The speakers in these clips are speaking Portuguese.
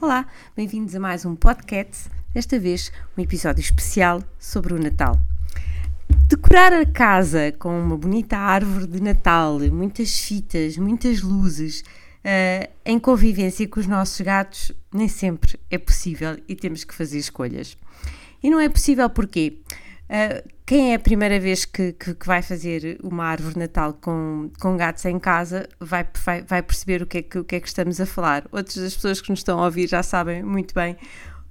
Olá, bem-vindos a mais um podcast, desta vez um episódio especial sobre o Natal. Decorar a casa com uma bonita árvore de Natal, muitas fitas, muitas luzes, uh, em convivência com os nossos gatos, nem sempre é possível e temos que fazer escolhas. E não é possível porquê? Uh, quem é a primeira vez que, que, que, vai fazer uma árvore Natal com, com gatos em casa vai, vai, vai perceber o que, é que, o que é que estamos a falar. Outras das pessoas que nos estão a ouvir já sabem muito bem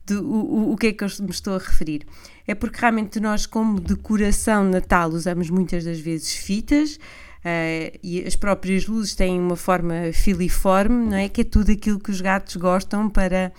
do, o, o que é que eu me estou a referir. É porque realmente nós, como decoração Natal, usamos muitas das vezes fitas. Uh, e as próprias luzes têm uma forma filiforme, não é? Que é tudo aquilo que os gatos gostam para,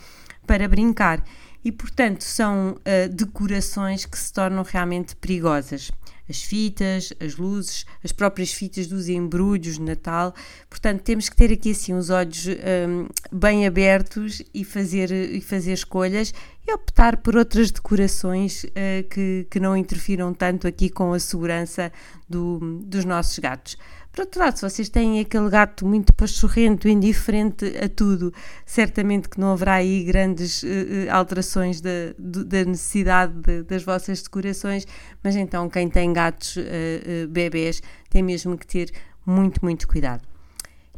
para brincar e, portanto, são uh, decorações que se tornam realmente perigosas. As fitas, as luzes, as próprias fitas dos embrulhos de Natal. Portanto, temos que ter aqui assim os olhos um, ehm, bem abertos e fazer, e fazer escolhas e optar por outras decorações uh, que, que não interfiram tanto aqui com a segurança do, dos nossos gatos. Por outro lado, se vocês têm aquele gato muito pachorrento, indiferente a tudo, certamente que não haverá aí grandes uh, alterações da, da necessidade de, das vossas decorações, mas então quem tem gatos uh, uh, bebés tem mesmo que ter muito, muito cuidado.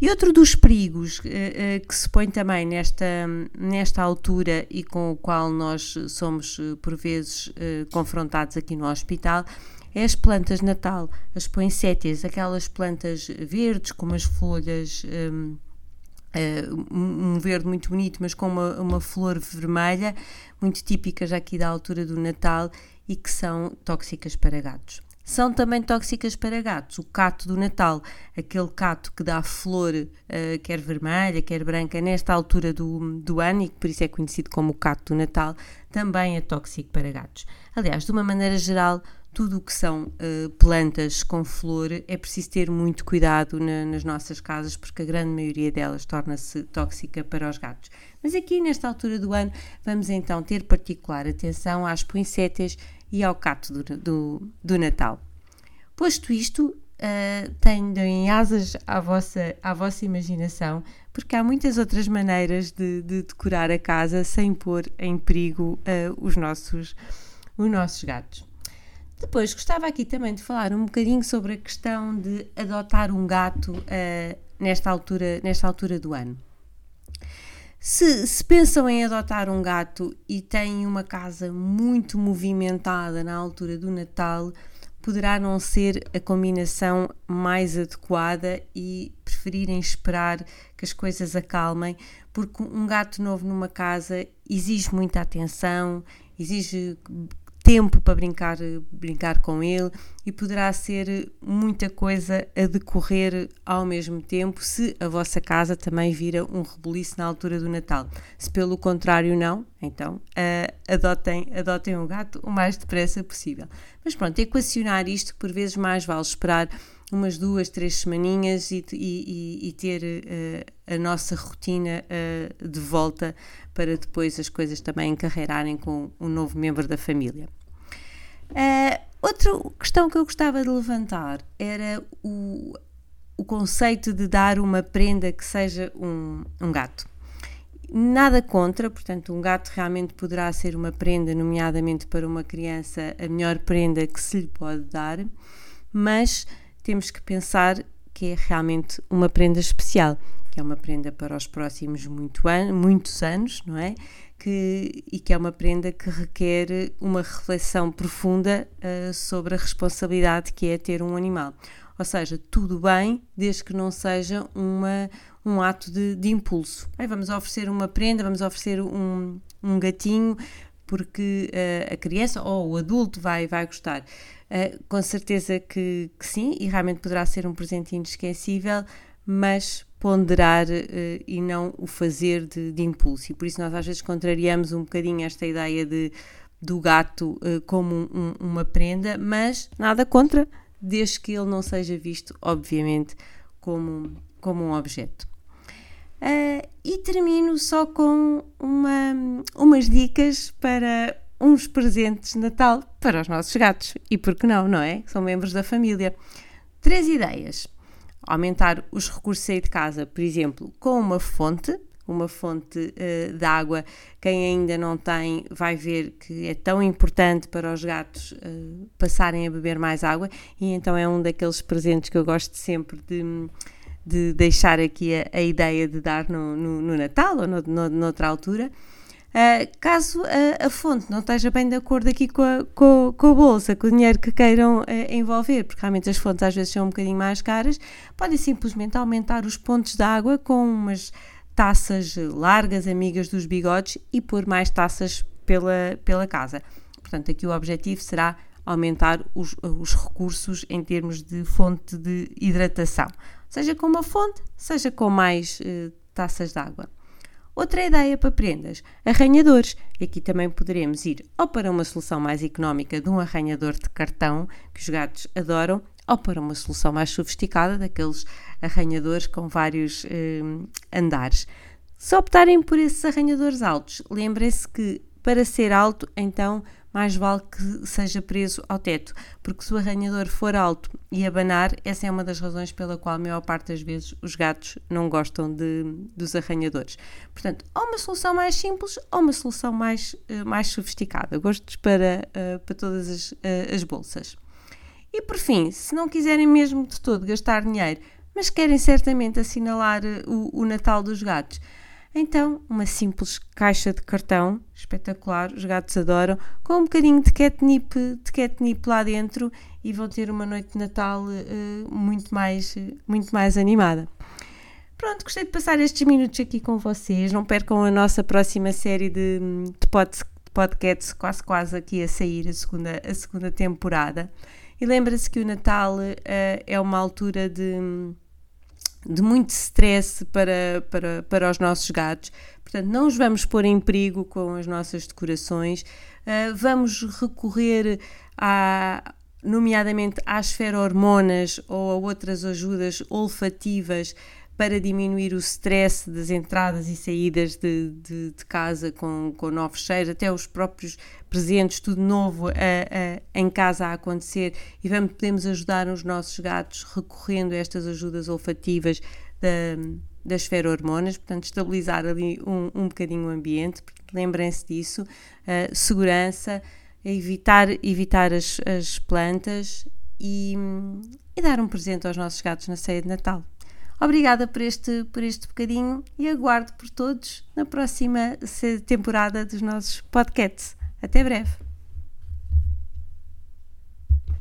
E outro dos perigos que se põe também nesta, nesta altura e com o qual nós somos por vezes confrontados aqui no hospital é as plantas de Natal, as poinsettias, aquelas plantas verdes com umas folhas. Um, uh, um verde muito bonito, mas com uma, uma flor vermelha, muito típicas aqui da altura do Natal e que são tóxicas para gatos. São também tóxicas para gatos. O cato do Natal, aquele cato que dá flor, uh, quer vermelha, quer branca, nesta altura do, do ano, e que por isso é conhecido como o cato do Natal, também é tóxico para gatos. Aliás, de uma maneira geral, tudo o que são uh, plantas com flor é preciso ter muito cuidado na, nas nossas casas porque a grande maioria delas torna-se tóxica para os gatos. Mas aqui nesta altura do ano vamos então ter particular atenção às poinsettias e ao cato do, do, do Natal. Posto isto, uh, tenham asas à vossa, à vossa imaginação porque há muitas outras maneiras de, de decorar a casa sem pôr em perigo uh, os, nossos, os nossos gatos. Depois gostava aqui também de falar um bocadinho sobre a questão de adotar um gato uh, nesta, altura, nesta altura do ano. Se, se, pensam em adotar um gato e têm uma casa muito movimentada na altura do Natal, poderá não ser a combinação mais adequada e preferirem esperar que as coisas acalmem, porque um gato novo numa casa exige muita atenção, exige tempo para brincar, brincar com ele e poderá ser muita coisa a decorrer ao mesmo tempo se a vossa casa também vira um rebuliço na altura do Natal. Se pelo contrário não, então uh, adotem, adotem um gato o mais depressa possível. Mas pronto, equacionar isto por vezes mais vale esperar umas duas, três semaninhas e, e, e ter uh, a nossa rotina uh, de volta para depois as coisas também encarreirarem com um novo membro da família. Uh, outra questão que eu gostava de levantar era o, o conceito de dar uma prenda que seja um, um gato. Nada contra, portanto, um gato realmente poderá ser uma prenda, nomeadamente para uma criança, a melhor prenda que se lhe pode dar, mas temos que pensar que é realmente uma prenda especial, que é uma prenda para os próximos muito an muitos anos, não é? Que, e que é uma prenda que requer uma reflexão profunda uh, sobre a responsabilidade que é ter um animal. Ou seja, tudo bem, desde que não seja uma, um ato de, de impulso. Aí vamos oferecer uma prenda, vamos oferecer um, um gatinho, porque uh, a criança ou o adulto vai, vai gostar. Uh, com certeza que, que, sim, e realmente poderá ser um presente inesquecível, mas ponderar uh, e não o fazer de, de, impulso. E por isso nós às vezes contrariamos um bocadinho esta ideia de, do gato uh, como um, uma prenda, mas nada contra, desde que ele não seja visto, obviamente, como, como um objeto. Uh, e termino só com uma, umas dicas para uns presentes de Natal para os nossos gatos. E por que não, não é? São membros da família. Três ideias. Aumentar os recursos aí de casa, por exemplo, com uma fonte, uma fonte uh, de água. Quem ainda não tem vai ver que é tão importante para os gatos uh, passarem a beber mais água e então é um daqueles presentes que eu gosto sempre de, de deixar aqui a, a ideia de dar no, no, no Natal ou no, no, noutra altura. Uh, caso a, a, fonte não esteja bem de acordo aqui com a, com, com a bolsa, com o dinheiro que queiram uh, envolver, porque realmente as fontes às vezes são um bocadinho mais caras, podem simplesmente aumentar os pontos de água com umas taças largas, amigas dos bigodes, e pôr mais taças pela, pela casa. Portanto, aqui o objetivo será aumentar os, os recursos em termos de fonte de hidratação, seja com uma fonte, seja com mais uh, taças de água. Outra ideia para prendas, arranhadores. Aqui também poderemos ir ou para uma solução mais económica de um arranhador de cartão, que os gatos adoram, ou para uma solução mais sofisticada, daqueles arranhadores com vários eh, andares. Se optarem por esses arranhadores altos, lembrem-se que para ser alto, então mais vale que seja preso ao teto, porque se o arranhador for alto e abanar, essa é uma das razões pela qual a maior parte das vezes os gatos não gostam de, dos arranhadores. Portanto, ou uma solução mais simples ou uma solução mais, uh, mais sofisticada. Gostos para, uh, para todas as, uh, as bolsas. E por fim, se não quiserem mesmo de todo gastar dinheiro, mas querem certamente assinalar o, o Natal dos gatos, então, uma simples caixa de cartão, espetacular, os gatos adoram, com um bocadinho de catnip, de catnip lá dentro e vão ter uma noite de Natal uh, muito, mais, uh, muito mais animada. Pronto, gostei de passar estes minutos aqui com vocês. Não percam a nossa próxima série de, de, pod, de podcasts, quase quase aqui a sair a segunda, a segunda temporada. E lembra-se que o Natal uh, é uma altura de de muito stress para, para, para os nossos gatos. Portanto, não os vamos pôr em perigo com as nossas decorações, uh, vamos recorrer a, nomeadamente às ferormonas ou a outras ajudas olfativas para diminuir o stress das entradas e saídas de, de, de, casa com, com novos cheiros, até os próprios presentes, tudo novo a, a, em casa a acontecer e vamos, podemos ajudar os nossos gatos recorrendo a estas ajudas olfativas da, das ferormonas, portanto estabilizar ali um, um bocadinho o ambiente, lembrem-se disso, segurança, evitar, evitar as, as plantas e, e dar um presente aos nossos gatos na ceia de Natal. Obrigada por este, por este bocadinho e aguardo por todos na próxima temporada dos nossos podcasts. Até breve!